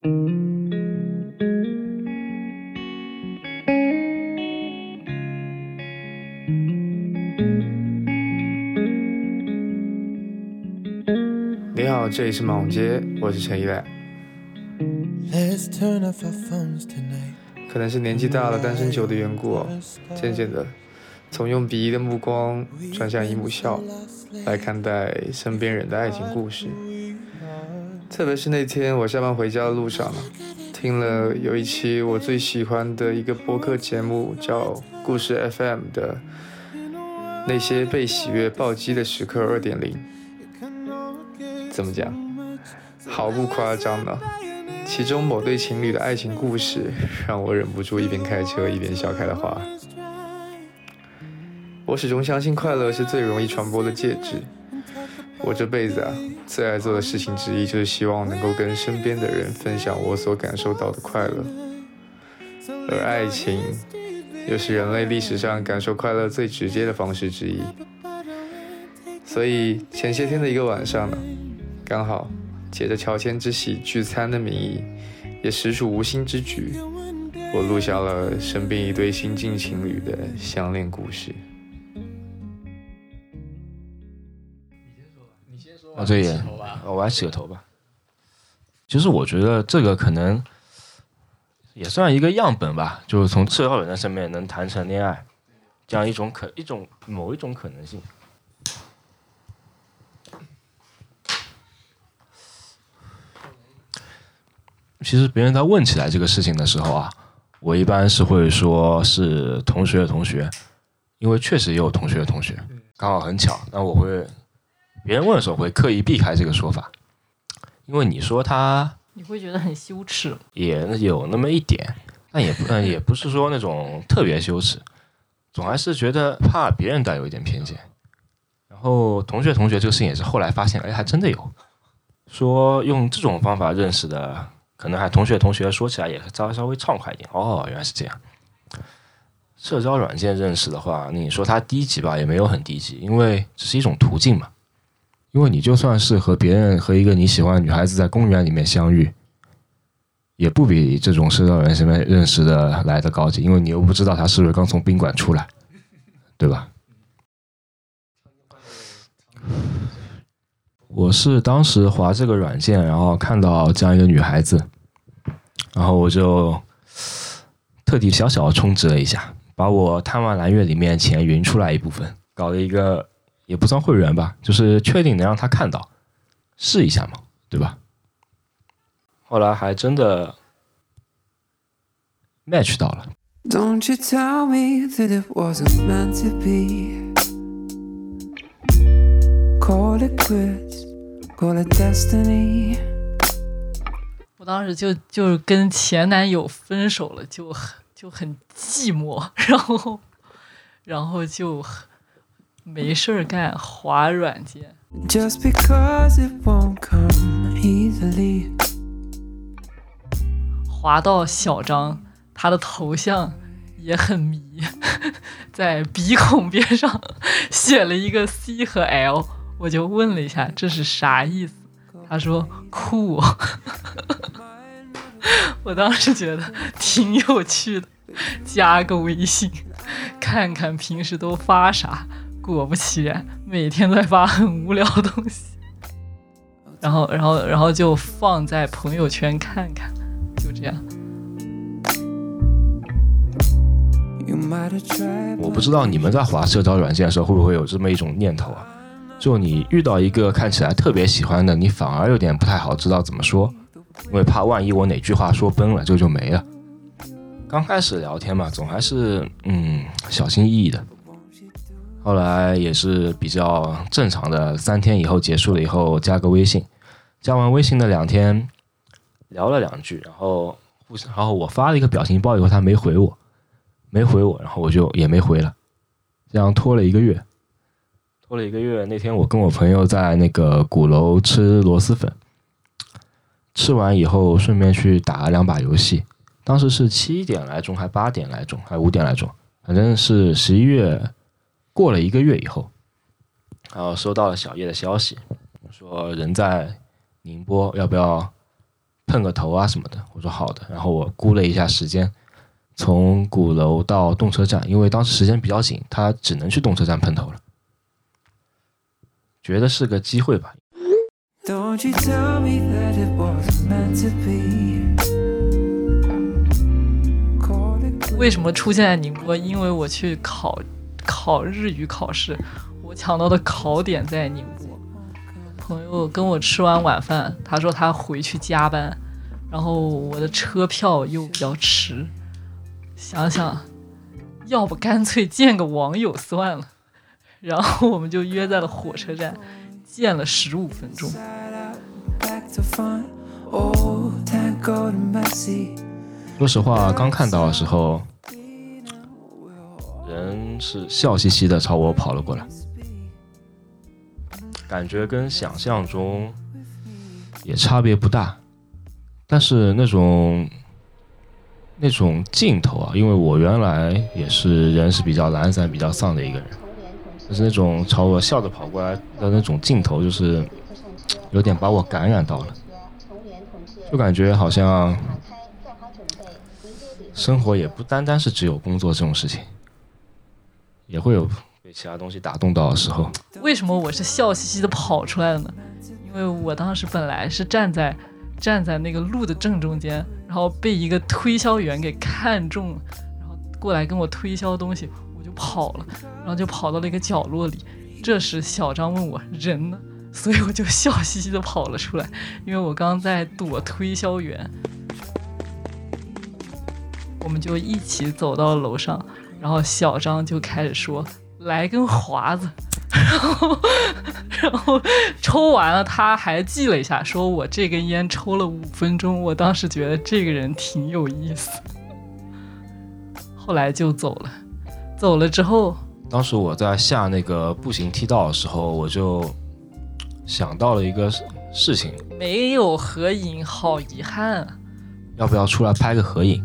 你好，这里是马街，我是陈一来。可能是年纪大了，单身久的缘故，渐渐的，从用鄙夷的目光转向姨母笑来看待身边人的爱情故事。特别是那天我下班回家的路上，听了有一期我最喜欢的一个播客节目，叫《故事 FM》的那些被喜悦暴击的时刻二点零。怎么讲？毫不夸张呢。其中某对情侣的爱情故事，让我忍不住一边开车一边笑开了花。我始终相信，快乐是最容易传播的介质。我这辈子啊，最爱做的事情之一，就是希望能够跟身边的人分享我所感受到的快乐。而爱情，又是人类历史上感受快乐最直接的方式之一。所以前些天的一个晚上呢。刚好借着乔迁之喜聚餐的名义，也实属无心之举，我录下了身边一对新晋情侣的相恋故事。啊，对，我来洗个头吧。其实我觉得这个可能也算一个样本吧，就是从社交人的身边能谈成恋爱，这样一种可一种某一种可能性。其实别人在问起来这个事情的时候啊，我一般是会说是同学的同学，因为确实也有同学的同学，刚好很巧。那我会别人问的时候会刻意避开这个说法，因为你说他，你会觉得很羞耻，也有那么一点，但也不嗯也不是说那种特别羞耻，总还是觉得怕别人带有一点偏见。然后同学同学这个事情也是后来发现，哎，还真的有，说用这种方法认识的。可能还同学同学说起来也稍稍微畅快一点哦，原来是这样。社交软件认识的话，你说它低级吧，也没有很低级，因为只是一种途径嘛。因为你就算是和别人和一个你喜欢的女孩子在公园里面相遇，也不比这种社交软件上面认识的来的高级，因为你又不知道她是不是刚从宾馆出来，对吧？我是当时划这个软件，然后看到这样一个女孩子，然后我就特地小小的充值了一下，把我贪玩蓝月里面钱匀出来一部分，搞了一个也不算会员吧，就是确定能让他看到，试一下嘛，对吧？后来还真的 match 到了。我当时就就跟前男友分手了，就很就很寂寞，然后然后就没事儿干，滑软件。滑到小张，他的头像也很迷，在鼻孔边上写了一个 C 和 L。我就问了一下这是啥意思，他说酷，我当时觉得挺有趣的，加个微信看看平时都发啥，果不其然，每天在发很无聊的东西，然后然后然后就放在朋友圈看看，就这样。我不知道你们在划社交软件的时候会不会有这么一种念头啊？就你遇到一个看起来特别喜欢的，你反而有点不太好知道怎么说，因为怕万一我哪句话说崩了，这就没了。刚开始聊天嘛，总还是嗯小心翼翼的。后来也是比较正常的，三天以后结束了以后加个微信，加完微信的两天聊了两句，然后互相，然后我发了一个表情包以后，他没回我，没回我，然后我就也没回了，这样拖了一个月。过了一个月，那天我跟我朋友在那个鼓楼吃螺蛳粉，吃完以后顺便去打了两把游戏。当时是七点来钟，还八点来钟，还五点来钟，反正是十一月过了一个月以后，然后收到了小叶的消息，说人在宁波，要不要碰个头啊什么的。我说好的，然后我估了一下时间，从鼓楼到动车站，因为当时时间比较紧，他只能去动车站碰头了。觉得是个机会吧。为什么出现在宁波？因为我去考考日语考试，我抢到的考点在宁波。朋友跟我吃完晚饭，他说他回去加班，然后我的车票又比较迟，想想，要不干脆见个网友算了。然后我们就约在了火车站，见了十五分钟。说实话，刚看到的时候，是笑嘻嘻的朝我跑了过来，感觉跟想象中也差别不大，但是那种那种劲头啊，因为我原来也是人是比较懒散、比较丧的一个人，就是那种朝我笑着跑过来的那种劲头，就是有点把我感染到了，就感觉好像。生活也不单单是只有工作这种事情，也会有被其他东西打动到的时候。为什么我是笑嘻嘻的跑出来的呢？因为我当时本来是站在站在那个路的正中间，然后被一个推销员给看中，然后过来跟我推销东西，我就跑了，然后就跑到了一个角落里。这时小张问我人呢，所以我就笑嘻嘻的跑了出来，因为我刚在躲推销员。我们就一起走到楼上，然后小张就开始说：“来根华子。”然后，然后抽完了，他还记了一下，说我这根烟抽了五分钟。我当时觉得这个人挺有意思，后来就走了。走了之后，当时我在下那个步行梯道的时候，我就想到了一个事情：没有合影，好遗憾。要不要出来拍个合影？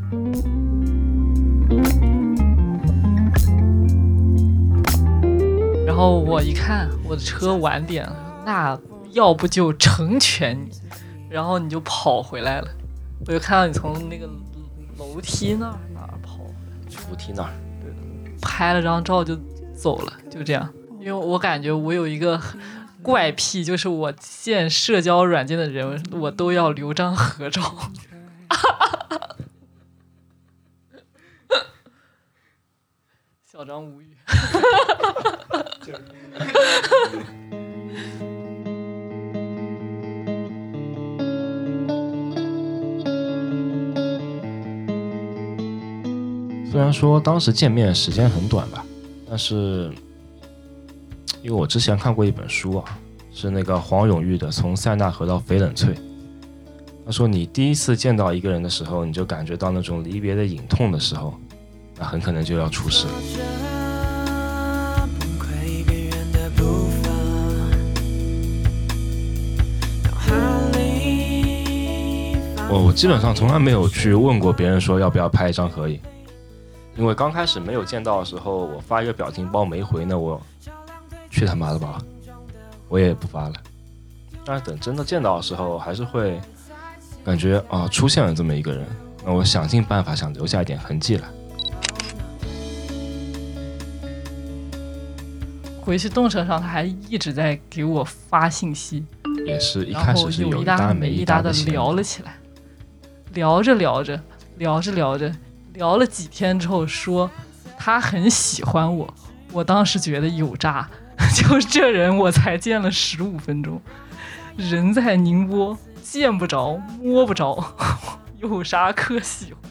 然后我一看我的车晚点了，那要不就成全你，然后你就跑回来了。我就看到你从那个楼梯那儿哪儿跑，扶梯那儿，对的，拍了张照就走了，就这样。因为我感觉我有一个怪癖，就是我见社交软件的人，我都要留张合照。小张无语。虽然说当时见面时间很短吧，但是因为我之前看过一本书啊，是那个黄永玉的《从塞纳河到翡冷翠》。他说：“你第一次见到一个人的时候，你就感觉到那种离别的隐痛的时候，那很可能就要出事了。”我我基本上从来没有去问过别人说要不要拍一张合影，因为刚开始没有见到的时候，我发一个表情包没回，那我去他妈的吧，我也不发了。但是等真的见到的时候，还是会感觉啊，出现了这么一个人，那我想尽办法想留下一点痕迹来。回去动车上，他还一直在给我发信息，也是一开始是有一搭没一搭的聊了起来。聊着聊着，聊着聊着，聊了几天之后，说他很喜欢我。我当时觉得有诈，就这人我才见了十五分钟，人在宁波，见不着摸不着，有啥可喜欢？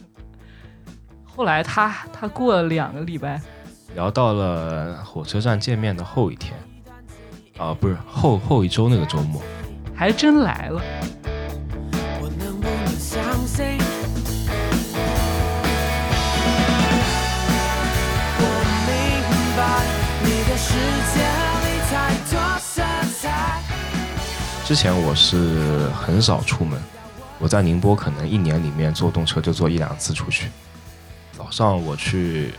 后来他他过了两个礼拜，聊到了火车站见面的后一天，啊，不是后后一周那个周末，还真来了。之前我是很少出门，我在宁波可能一年里面坐动车就坐一两次出去。早上我去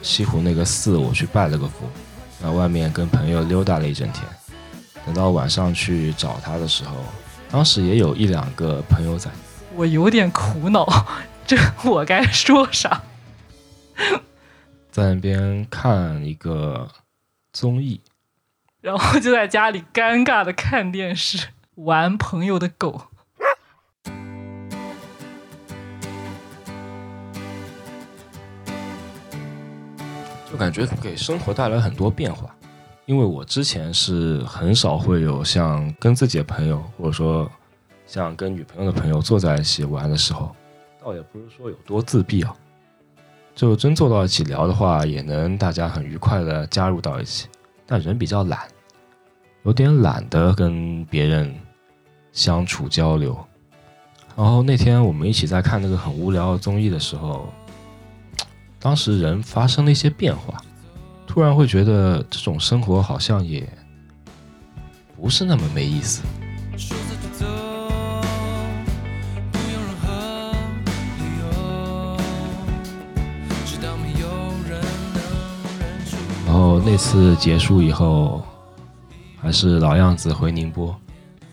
西湖那个寺，我去拜了个佛，在外面跟朋友溜达了一整天。等到晚上去找他的时候，当时也有一两个朋友在。我有点苦恼，这我该说啥？在那边看一个综艺，然后就在家里尴尬的看电视，玩朋友的狗。就感觉给生活带来很多变化。因为我之前是很少会有像跟自己的朋友，或者说像跟女朋友的朋友坐在一起玩的时候，倒也不是说有多自闭啊。就真坐到一起聊的话，也能大家很愉快的加入到一起。但人比较懒，有点懒得跟别人相处交流。然后那天我们一起在看那个很无聊的综艺的时候，当时人发生了一些变化。突然会觉得这种生活好像也不是那么没意思。然后那次结束以后，还是老样子回宁波，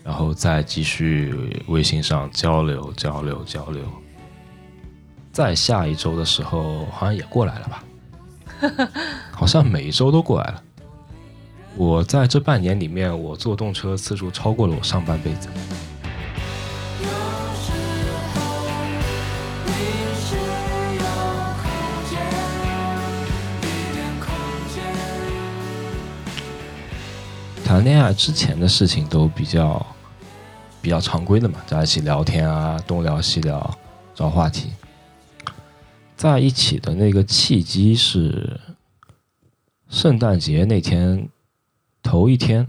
然后再继续微信上交流交流交流。再下一周的时候，好像也过来了吧。好像每一周都过来了。我在这半年里面，我坐动车次数超过了我上半辈子。谈恋爱之前的事情都比较比较常规的嘛，在一起聊天啊，东聊西聊，找话题。在一起的那个契机是圣诞节那天头一天，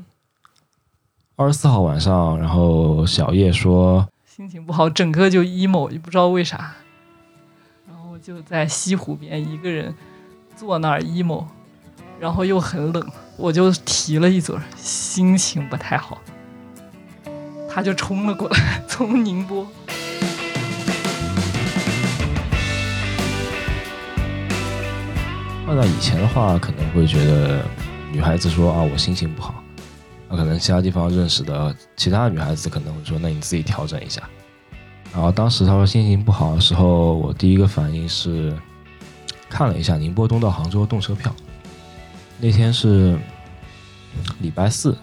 二十四号晚上，然后小叶说心情不好，整个就 emo，也不知道为啥，然后就在西湖边一个人坐那儿 emo，然后又很冷，我就提了一嘴，心情不太好，他就冲了过来，从宁波。放在以前的话，可能会觉得女孩子说啊，我心情不好，那可能其他地方认识的其他女孩子可能会说，那你自己调整一下。然后当时他说心情不好的时候，我第一个反应是看了一下宁波东到杭州的动车票，那天是礼拜四，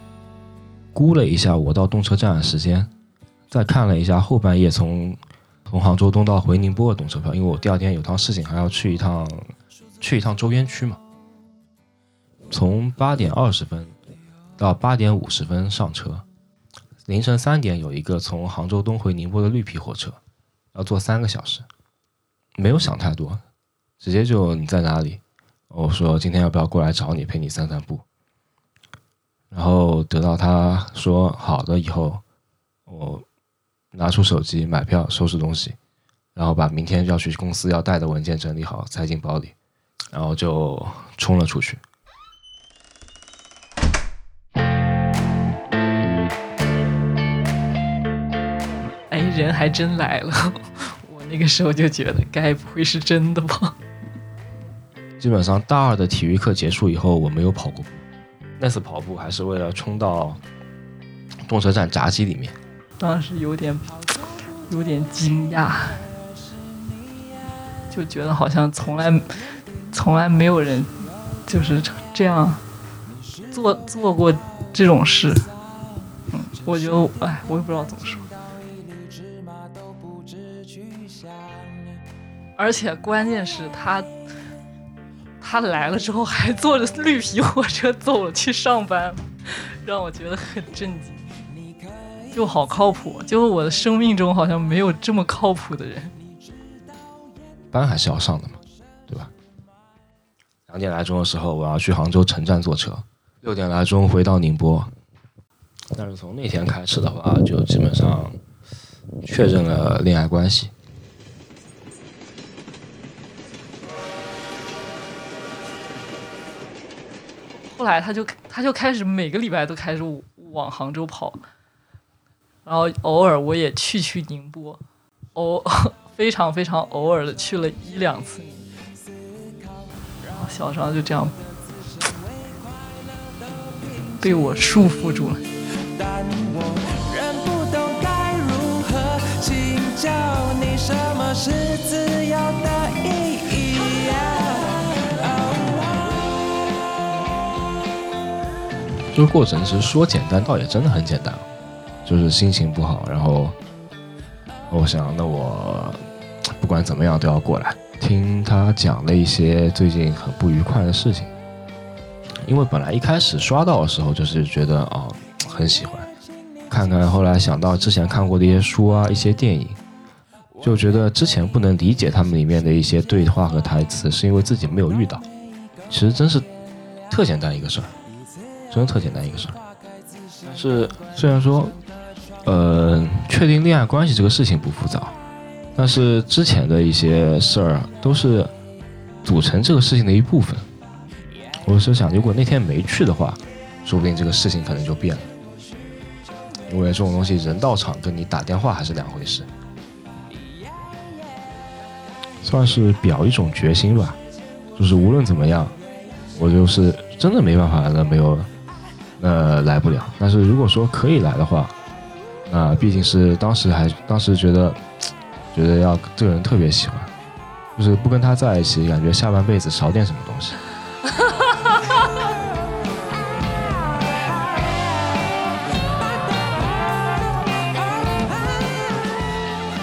估了一下我到动车站的时间，再看了一下后半夜从从杭州东到回宁波的动车票，因为我第二天有趟事情还要去一趟。去一趟周边区嘛，从八点二十分到八点五十分上车，凌晨三点有一个从杭州东回宁波的绿皮火车，要坐三个小时，没有想太多，直接就你在哪里，我说今天要不要过来找你陪你散散步，然后得到他说好的以后，我拿出手机买票收拾东西，然后把明天要去公司要带的文件整理好塞进包里。然后就冲了出去。哎，人还真来了！我那个时候就觉得，该不会是真的吧？基本上大二的体育课结束以后，我没有跑过步。那次跑步还是为了冲到动车站闸机里面。当时有点有点惊讶，就觉得好像从来。从来没有人就是这样做做过这种事，嗯，我觉得，哎，我也不知道怎么说。而且关键是他他来了之后还坐着绿皮火车走了去上班，让我觉得很震惊。就好靠谱，就我的生命中好像没有这么靠谱的人。班还是要上的嘛。对吧两点来钟的时候，我要去杭州城站坐车，六点来钟回到宁波。但是从那天开始的话，就基本上确认了恋爱关系。后来他就他就开始每个礼拜都开始往杭州跑，然后偶尔我也去去宁波，偶非常非常偶尔的去了一两次。然后小张就这样被我束缚住了。教你什么是自由的意。这个过程其实说简单，倒也真的很简单，就是心情不好，然后我想，那我不管怎么样都要过来听他讲了一些最近很不愉快的事情。因为本来一开始刷到的时候就是觉得哦很喜欢，看看后来想到之前看过的一些书啊一些电影，就觉得之前不能理解他们里面的一些对话和台词，是因为自己没有遇到。其实真是特简单一个事儿。真的特简单一个事儿，是虽然说，呃，确定恋爱关系这个事情不复杂，但是之前的一些事儿都是组成这个事情的一部分。我是想，如果那天没去的话，说不定这个事情可能就变了。因为这种东西，人到场跟你打电话还是两回事。算是表一种决心吧，就是无论怎么样，我就是真的没办法了，没有。呃，来不了。但是如果说可以来的话，那毕竟是当时还当时觉得，觉得要这个人特别喜欢，就是不跟他在一起，感觉下半辈子少点什么东西。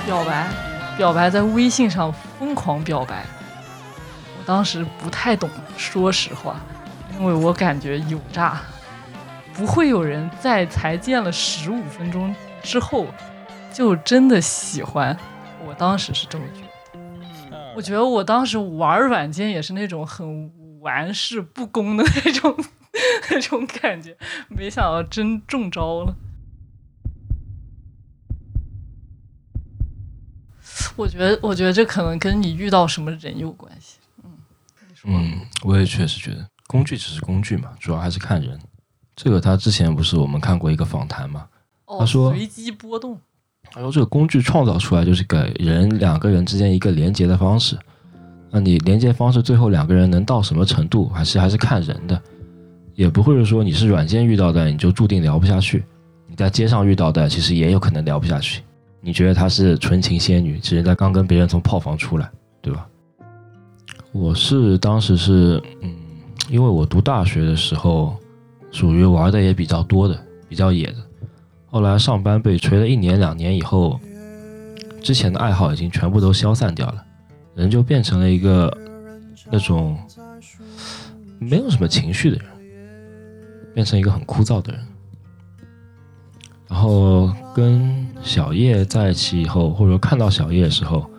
表白，表白在微信上疯狂表白，我当时不太懂，说实话，因为我感觉有诈。不会有人在才见了十五分钟之后就真的喜欢，我当时是这么觉得。我觉得我当时玩软件也是那种很玩世不恭的那种 那种感觉，没想到真中招了。我觉得，我觉得这可能跟你遇到什么人有关系。嗯，嗯，我也确实觉得，工具只是工具嘛，主要还是看人。这个他之前不是我们看过一个访谈吗？他说随机波动。他说这个工具创造出来就是给人两个人之间一个连接的方式。那你连接方式最后两个人能到什么程度，还是还是看人的，也不会是说你是软件遇到的你就注定聊不下去。你在街上遇到的其实也有可能聊不下去。你觉得她是纯情仙女，其实她刚跟别人从炮房出来，对吧？我是当时是嗯，因为我读大学的时候。属于玩的也比较多的，比较野的。后来上班被锤了一年两年以后，之前的爱好已经全部都消散掉了，人就变成了一个那种没有什么情绪的人，变成一个很枯燥的人。然后跟小叶在一起以后，或者说看到小叶的时候，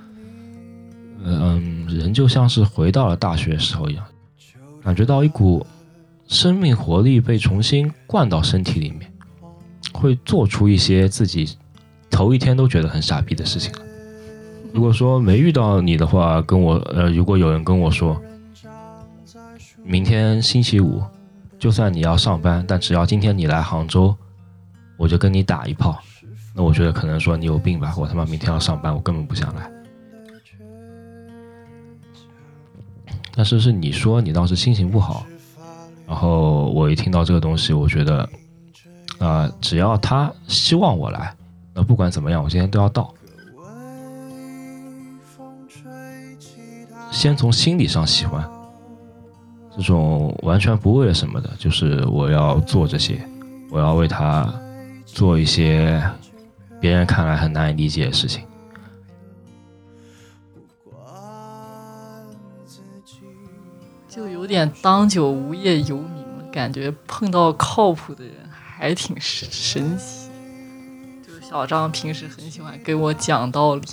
嗯，人就像是回到了大学时候一样，感觉到一股。生命活力被重新灌到身体里面，会做出一些自己头一天都觉得很傻逼的事情如果说没遇到你的话，跟我呃，如果有人跟我说，明天星期五，就算你要上班，但只要今天你来杭州，我就跟你打一炮，那我觉得可能说你有病吧，我他妈明天要上班，我根本不想来。但是是你说你当时心情不好。然后我一听到这个东西，我觉得，啊，只要他希望我来，那不管怎么样，我今天都要到。先从心理上喜欢，这种完全不为了什么的，就是我要做这些，我要为他做一些别人看来很难以理解的事情。就有点当久无业游民了，感觉碰到靠谱的人还挺神神奇。就是小张平时很喜欢给我讲道理，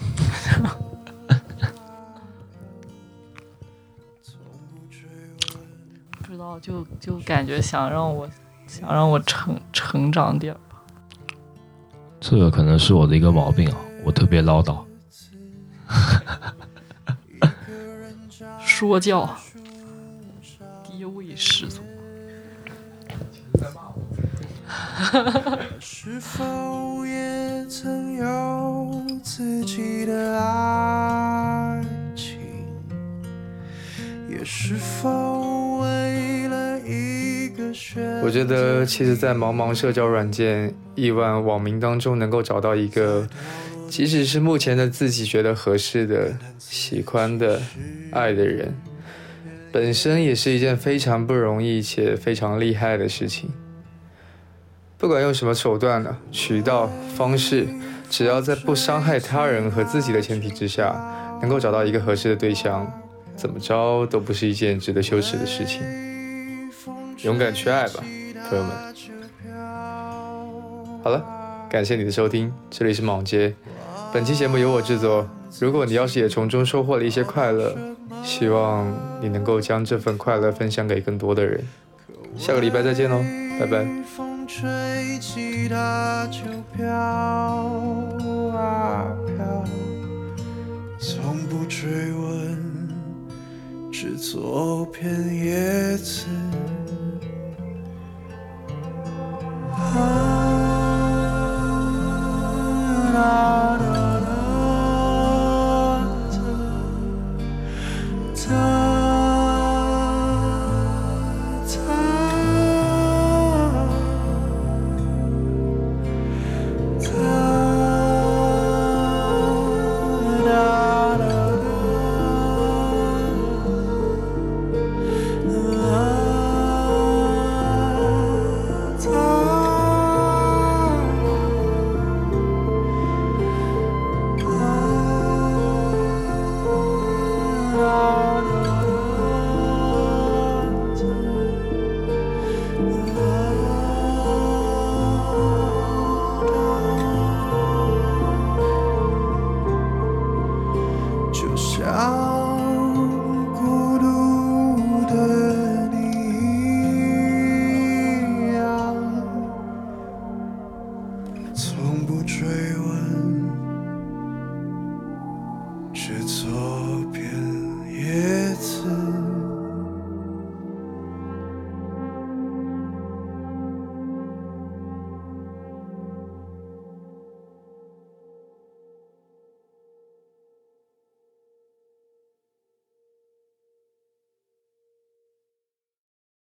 不知道就就感觉想让我想让我成成长点吧。这个可能是我的一个毛病啊，我特别唠叨，说教。十足。是否也曾有自己的爱情？也是否为了一个我觉得，其实，在茫茫社交软件、亿万网民当中，能够找到一个即使是目前的自己觉得合适的、喜欢的、爱的人，本身也是一件非常不容易且非常厉害的事情。不管用什么手段呢、渠道、方式，只要在不伤害他人和自己的前提之下，能够找到一个合适的对象，怎么着都不是一件值得羞耻的事情。勇敢去爱吧，朋友们。好了，感谢你的收听，这里是莽街。本期节目由我制作。如果你要是也从中收获了一些快乐，希望你能够将这份快乐分享给更多的人。下个礼拜再见喽，拜拜。风吹起它就飘啊飘，从不追问，只做片叶子。啊